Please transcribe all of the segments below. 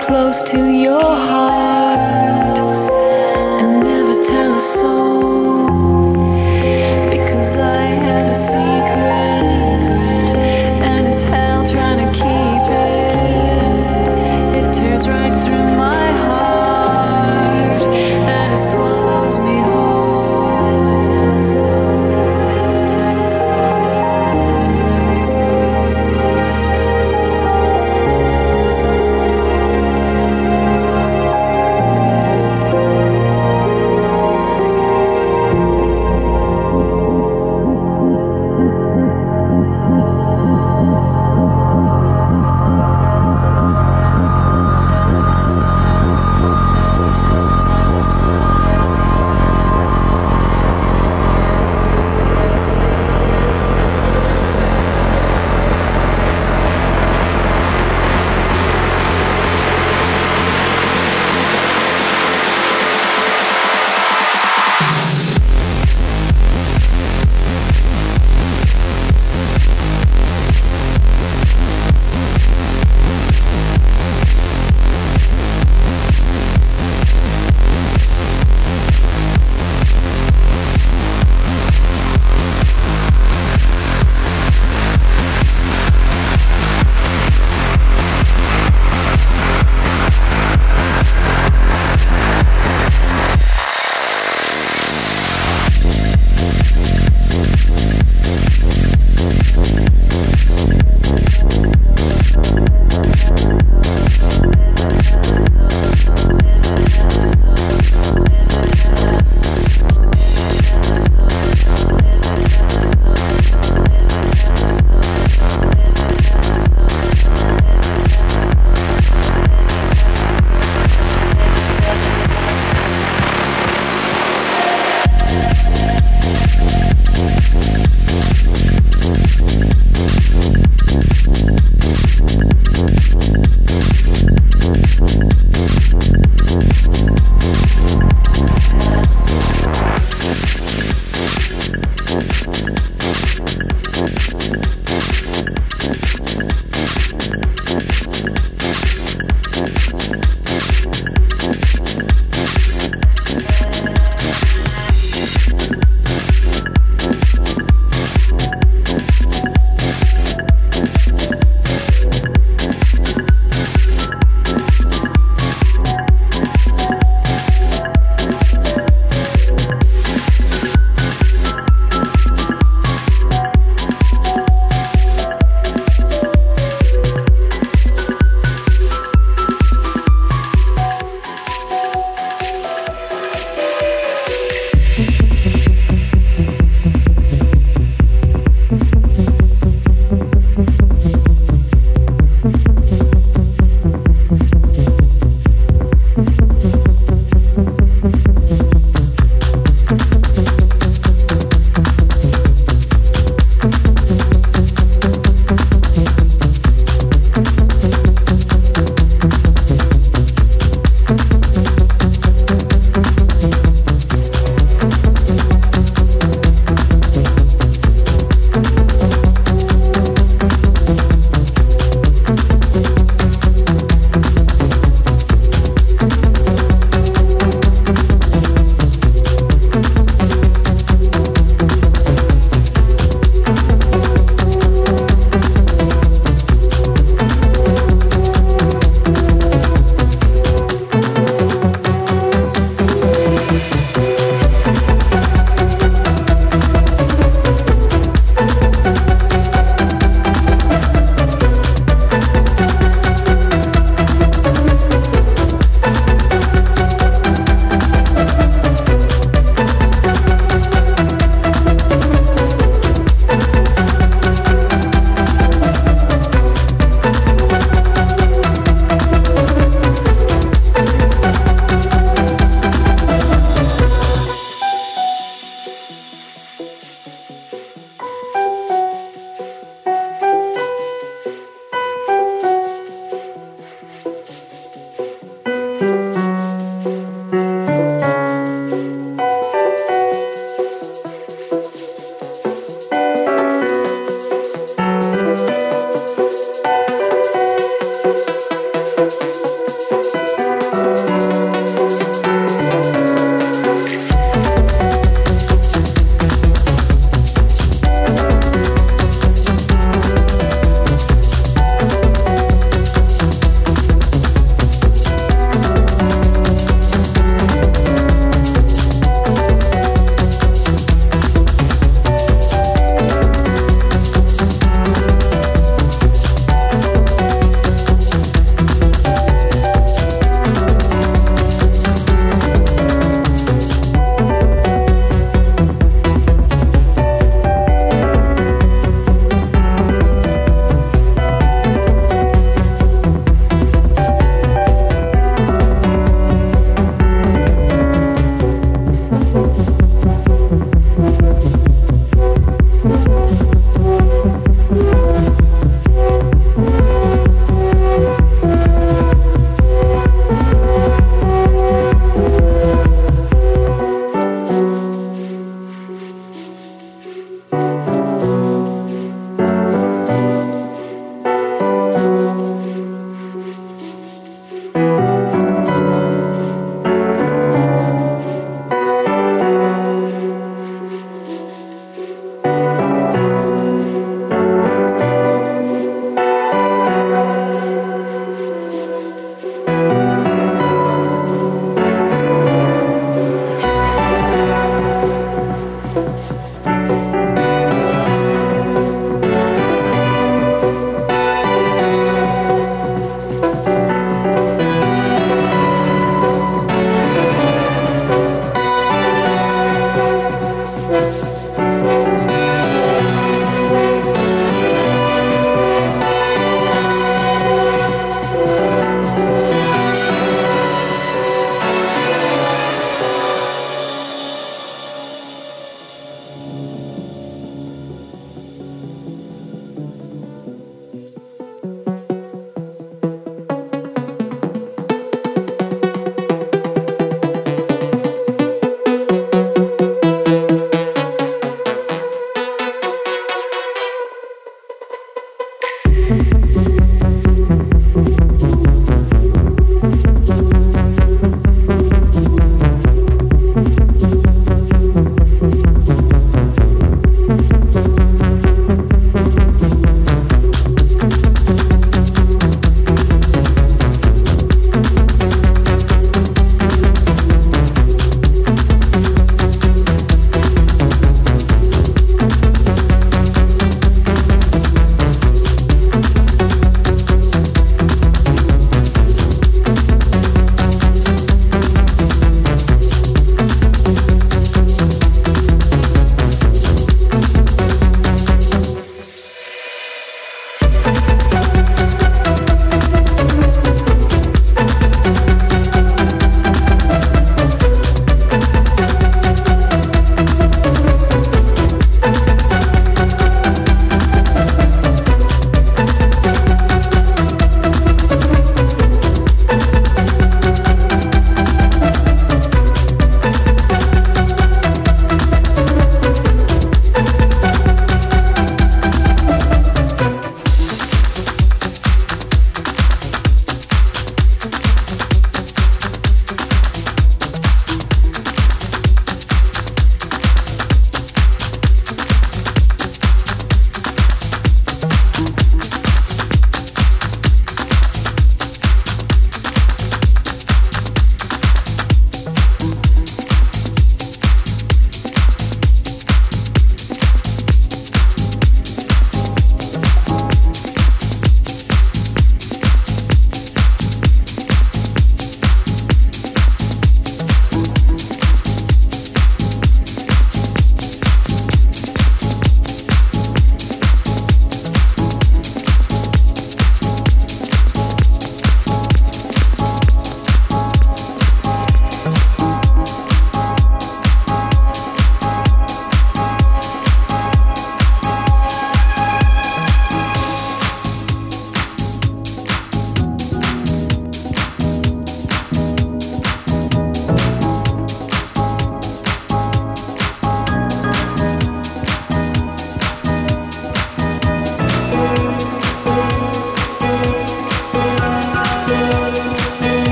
close to your heart and never tell a soul because I have a secret.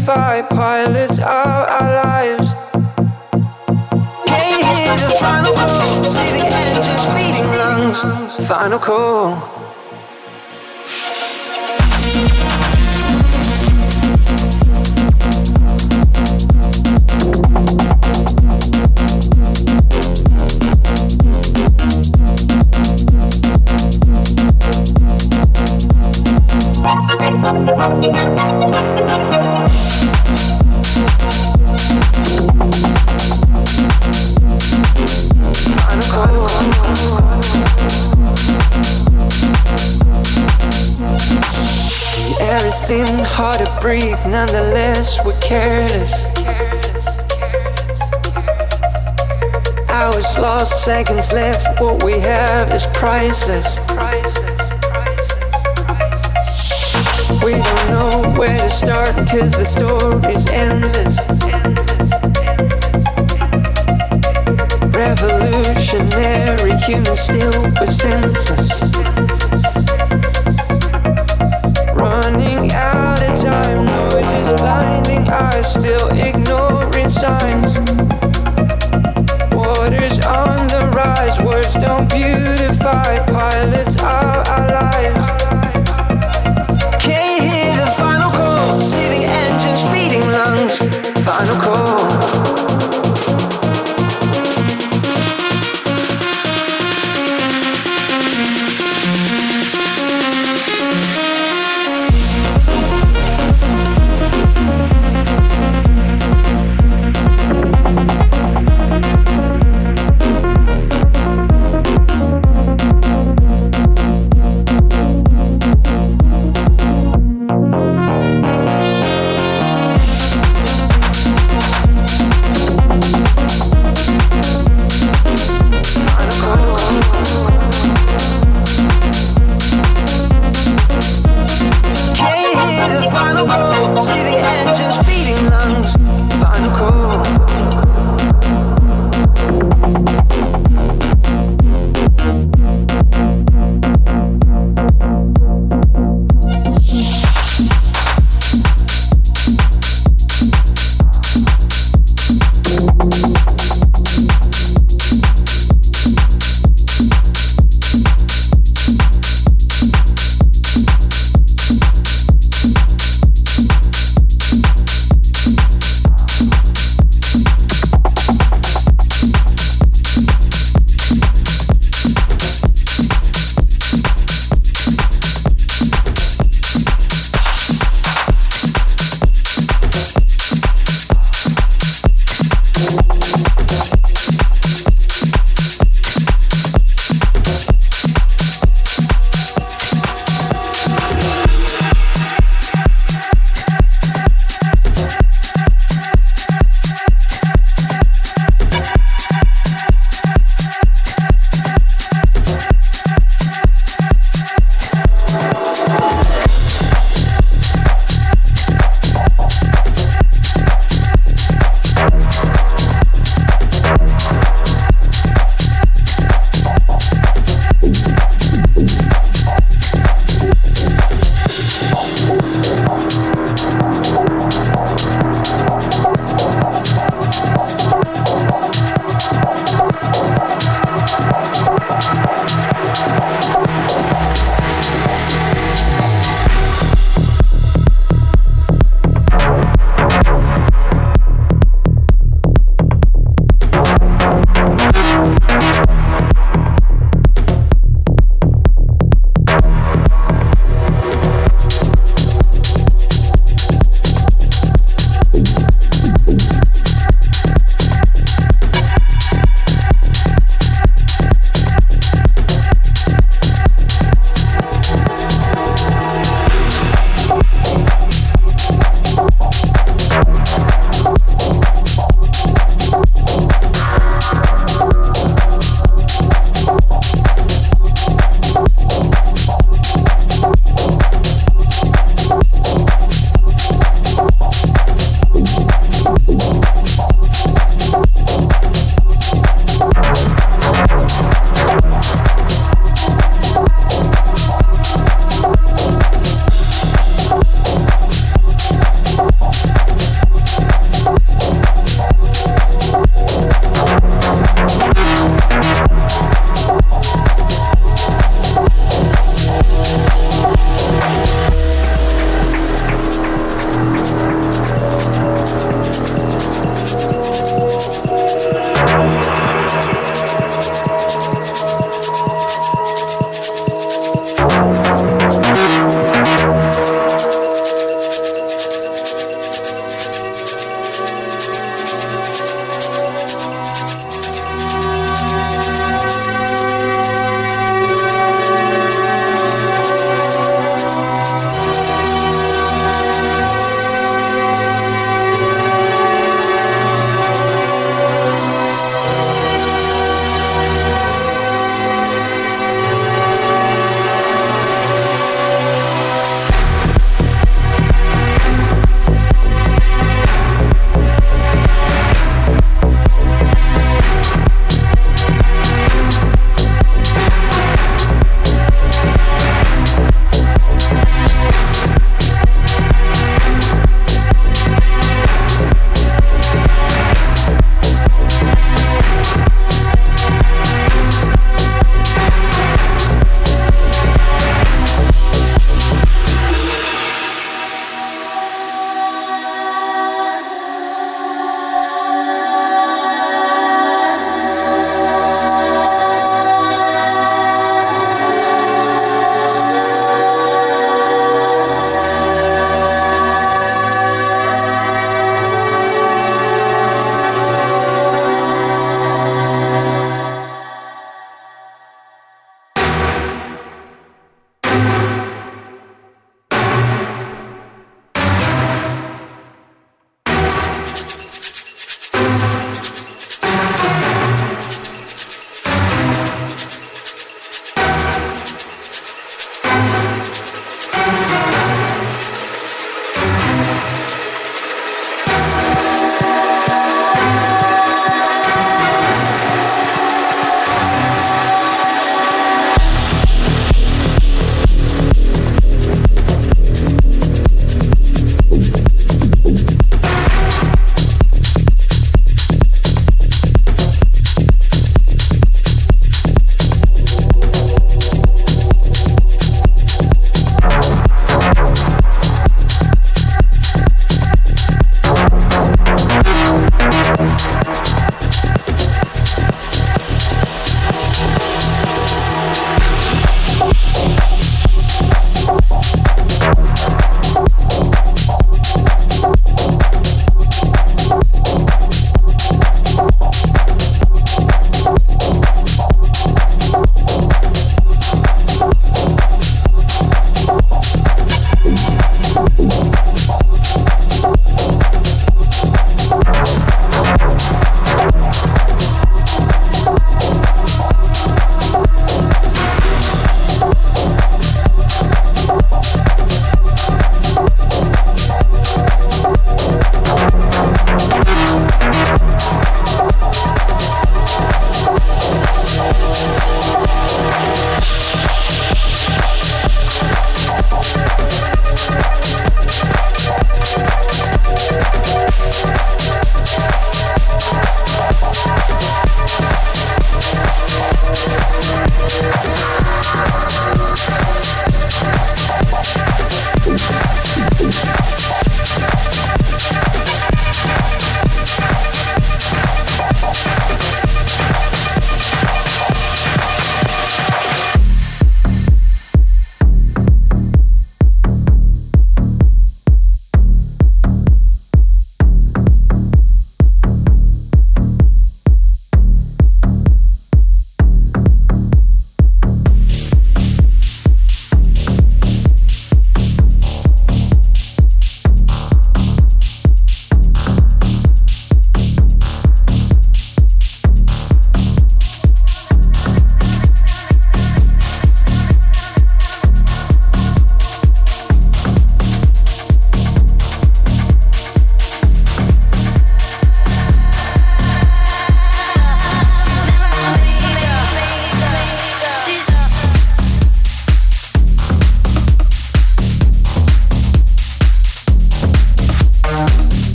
Beautify, pilots of our lives. Can't hear the final call, see the engines feeding lungs. Final call. Breathe, nonetheless, we're careless. Hours lost, seconds left, what we have is priceless. We don't know where to start, cause the story's endless. Revolutionary human still with senseless. Running out time, noise is blinding eyes, still ignoring signs. Waters on the rise, words don't beautify, pilots are our lives. Can't hear the final call, see the engines feeding lungs, final call.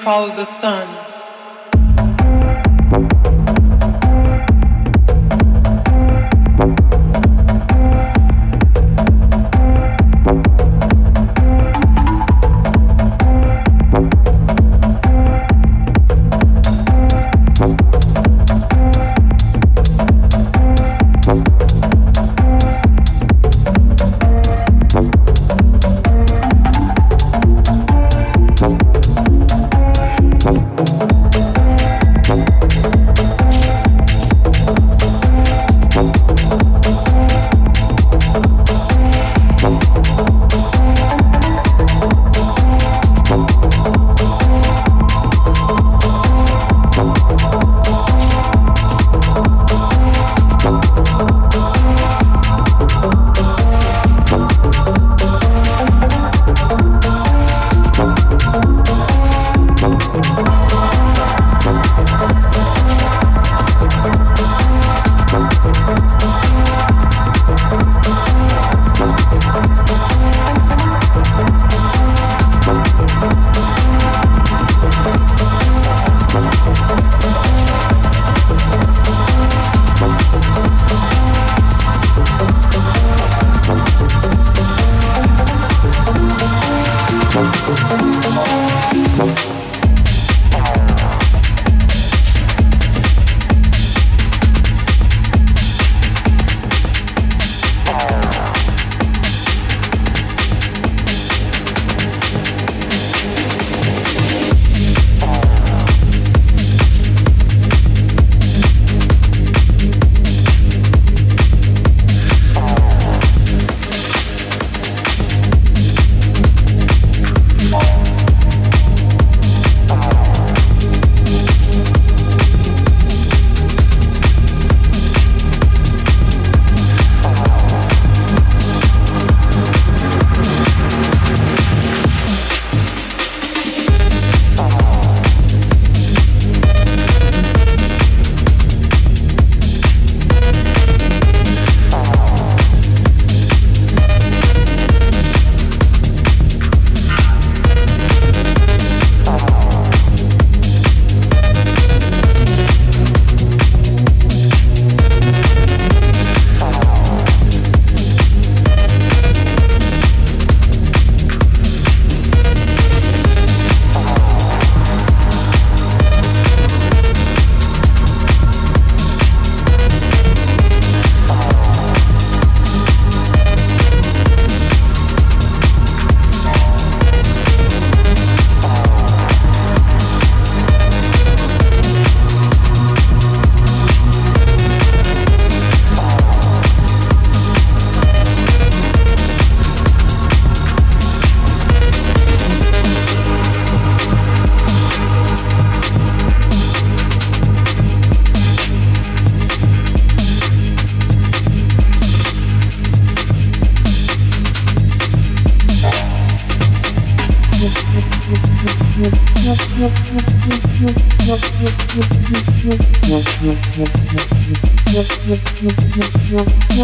Follow the sun.